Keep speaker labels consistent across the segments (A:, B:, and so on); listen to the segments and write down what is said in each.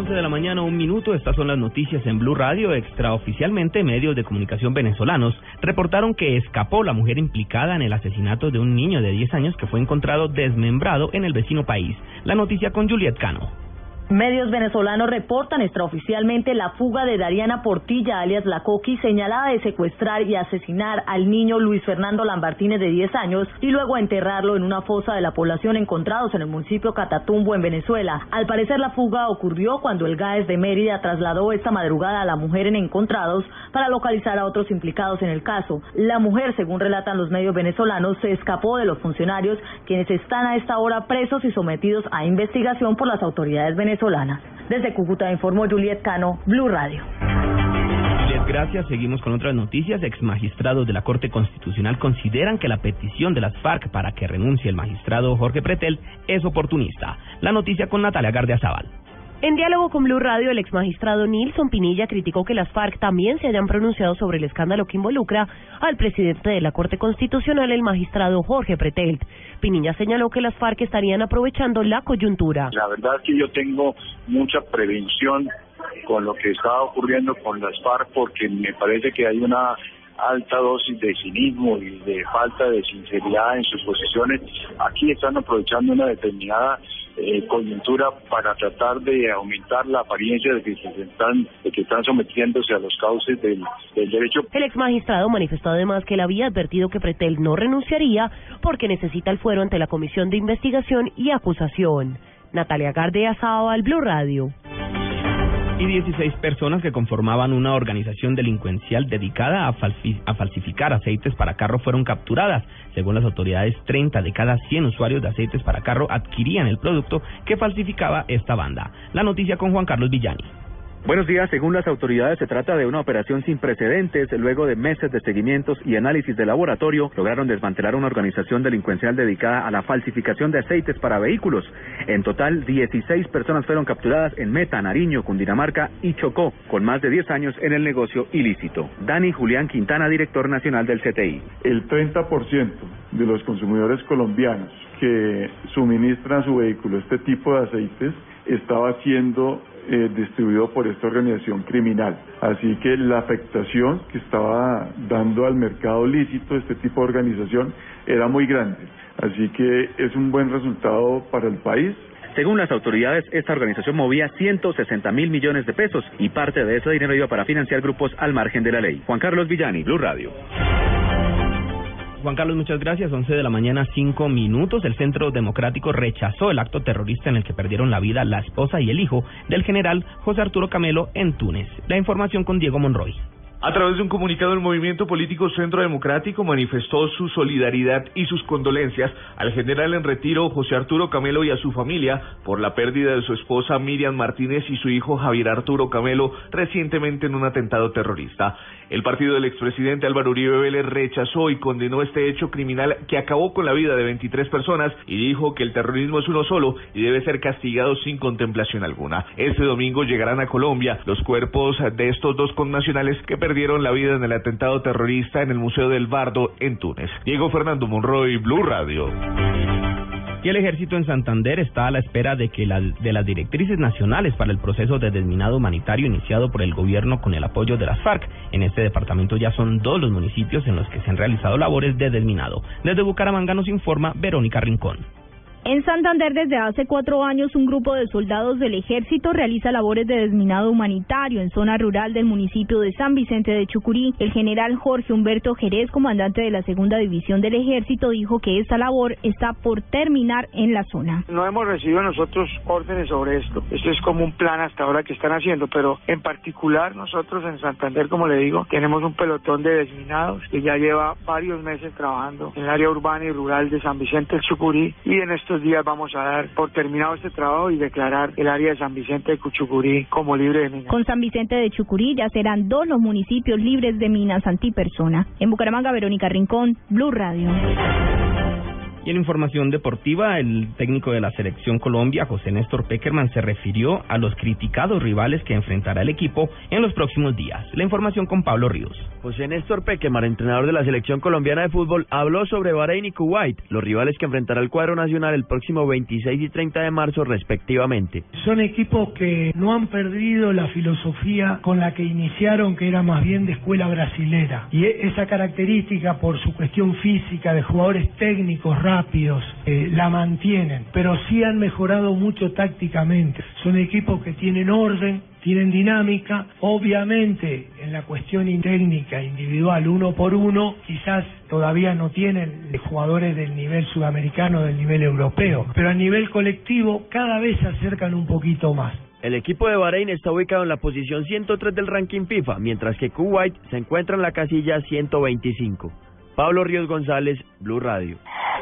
A: 11 de la mañana, un minuto. Estas son las noticias en Blue Radio. Extraoficialmente, medios de comunicación venezolanos reportaron que escapó la mujer implicada en el asesinato de un niño de 10 años que fue encontrado desmembrado en el vecino país. La noticia con Juliet Cano.
B: Medios venezolanos reportan extraoficialmente la fuga de Dariana Portilla, alias La Coqui, señalada de secuestrar y asesinar al niño Luis Fernando Lambartínez de 10 años y luego enterrarlo en una fosa de la población encontrados en el municipio Catatumbo, en Venezuela. Al parecer, la fuga ocurrió cuando el GAES de Mérida trasladó esta madrugada a la mujer en Encontrados para localizar a otros implicados en el caso. La mujer, según relatan los medios venezolanos, se escapó de los funcionarios, quienes están a esta hora presos y sometidos a investigación por las autoridades venezolanas desde Cúcuta informó Juliet Cano, Blue Radio.
A: Gracias. Seguimos con otras noticias. Ex magistrados de la Corte Constitucional consideran que la petición de las FARC para que renuncie el magistrado Jorge Pretel es oportunista. La noticia con Natalia Gardia Zaval.
C: En diálogo con Blue Radio, el ex magistrado Nilson Pinilla criticó que las FARC también se hayan pronunciado sobre el escándalo que involucra al presidente de la Corte Constitucional, el magistrado Jorge Pretelt. Pinilla señaló que las FARC estarían aprovechando la coyuntura.
D: La verdad es que yo tengo mucha prevención con lo que está ocurriendo con las FARC porque me parece que hay una alta dosis de cinismo y de falta de sinceridad en sus posiciones. Aquí están aprovechando una determinada eh, coyuntura para tratar de aumentar la apariencia de que están de que están sometiéndose a los cauces del, derecho.
C: El ex magistrado manifestó además que él había advertido que Pretel no renunciaría porque necesita el fuero ante la Comisión de Investigación y Acusación. Natalia Gardea al Blue Radio
A: y 16 personas que conformaban una organización delincuencial dedicada a, a, falsificar aceites para carro fueron capturadas. Según las autoridades, 30 de cada 100 usuarios de aceites para carro adquirían el producto que falsificaba esta banda. La noticia con Juan Carlos Villani.
E: Buenos días. Según las autoridades, se trata de una operación sin precedentes. Luego de meses de seguimientos y análisis de laboratorio, lograron desmantelar una organización delincuencial dedicada a la falsificación de aceites para vehículos. En total, 16 personas fueron capturadas en Meta, Nariño, Cundinamarca y Chocó, con más de 10 años en el negocio ilícito. Dani Julián Quintana, director nacional del CTI.
F: El 30% de los consumidores colombianos que suministran su vehículo este tipo de aceites estaba siendo eh, distribuido por esta organización criminal. Así que la afectación que estaba dando al mercado lícito este tipo de organización era muy grande. Así que es un buen resultado para el país.
E: Según las autoridades, esta organización movía 160 mil millones de pesos y parte de ese dinero iba para financiar grupos al margen de la ley. Juan Carlos Villani, Blue Radio.
A: Juan Carlos, muchas gracias. 11 de la mañana, 5 minutos. El Centro Democrático rechazó el acto terrorista en el que perdieron la vida la esposa y el hijo del general José Arturo Camelo en Túnez. La información con Diego Monroy.
G: A través de un comunicado, el movimiento político Centro Democrático manifestó su solidaridad y sus condolencias al general en retiro José Arturo Camelo y a su familia por la pérdida de su esposa Miriam Martínez y su hijo Javier Arturo Camelo recientemente en un atentado terrorista. El partido del expresidente Álvaro Uribe Vélez rechazó y condenó este hecho criminal que acabó con la vida de 23 personas y dijo que el terrorismo es uno solo y debe ser castigado sin contemplación alguna. Este domingo llegarán a Colombia los cuerpos de estos dos connacionales que perdieron la vida en el atentado terrorista en el Museo del Bardo en Túnez. Diego Fernando Monroy, Blue Radio.
A: Y el ejército en Santander está a la espera de que de las directrices nacionales para el proceso de desminado humanitario iniciado por el gobierno con el apoyo de las FARC. En este departamento ya son dos los municipios en los que se han realizado labores de desminado. Desde Bucaramanga nos informa Verónica Rincón.
H: En Santander, desde hace cuatro años, un grupo de soldados del ejército realiza labores de desminado humanitario en zona rural del municipio de San Vicente de Chucurí. El general Jorge Humberto Jerez, comandante de la segunda división del ejército, dijo que esta labor está por terminar en la zona.
I: No hemos recibido nosotros órdenes sobre esto. Esto es como un plan hasta ahora que están haciendo, pero en particular nosotros en Santander, como le digo, tenemos un pelotón de desminados que ya lleva varios meses trabajando en el área urbana y rural de San Vicente del Chucurí y en estos días vamos a dar por terminado este trabajo y declarar el área de San Vicente de Chucurí como libre de minas.
H: Con San Vicente de Chucurí ya serán dos los municipios libres de minas antipersona. En Bucaramanga, Verónica Rincón, Blue Radio.
A: Y en información deportiva, el técnico de la selección Colombia, José Néstor Peckerman, se refirió a los criticados rivales que enfrentará el equipo en los próximos días. La información con Pablo Ríos.
J: José Néstor Peckerman, entrenador de la selección colombiana de fútbol, habló sobre Bahrein y Kuwait, los rivales que enfrentará el cuadro nacional el próximo 26 y 30 de marzo respectivamente.
K: Son equipos que no han perdido la filosofía con la que iniciaron, que era más bien de escuela brasilera. Y e-, esa característica por su cuestión física de jugadores técnicos rápidos, eh, la mantienen, pero sí han mejorado mucho tácticamente. Son equipos que tienen orden, tienen dinámica, obviamente en la cuestión técnica individual uno por uno, quizás todavía no tienen jugadores del nivel sudamericano, del nivel europeo, pero a nivel colectivo cada vez se acercan un poquito más.
J: El equipo de Bahrein está ubicado en la posición 103 del ranking FIFA, mientras que Kuwait se encuentra en la casilla 125. Pablo Ríos González, Blue Radio.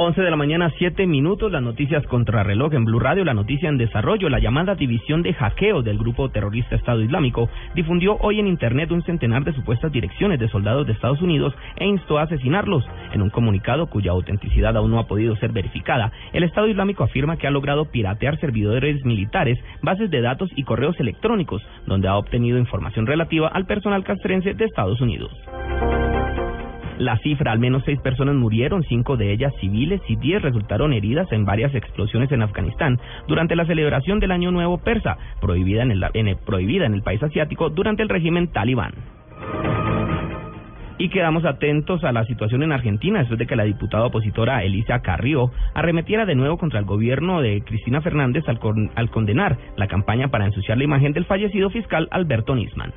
A: 11 de la mañana, 7 minutos, las noticias contra reloj en Blue Radio, la noticia en desarrollo, la llamada división de hackeo del grupo terrorista Estado Islámico difundió hoy en Internet un centenar de supuestas direcciones de soldados de Estados Unidos e instó a asesinarlos. En un comunicado cuya autenticidad aún no ha podido ser verificada, el Estado Islámico afirma que ha logrado piratear servidores militares, bases de datos y correos electrónicos, donde ha obtenido información relativa al personal castrense de Estados Unidos. La cifra, al menos seis personas murieron, cinco de ellas civiles y diez resultaron heridas en varias explosiones en Afganistán durante la celebración del Año Nuevo Persa, prohibida en el, país asiático durante el régimen talibán. Y quedamos atentos a la situación en Argentina después de que la diputada opositora Elisa Carrió arremetiera de nuevo contra el gobierno de Cristina Fernández al condenar la campaña para ensuciar la imagen del fallecido fiscal Alberto Nisman.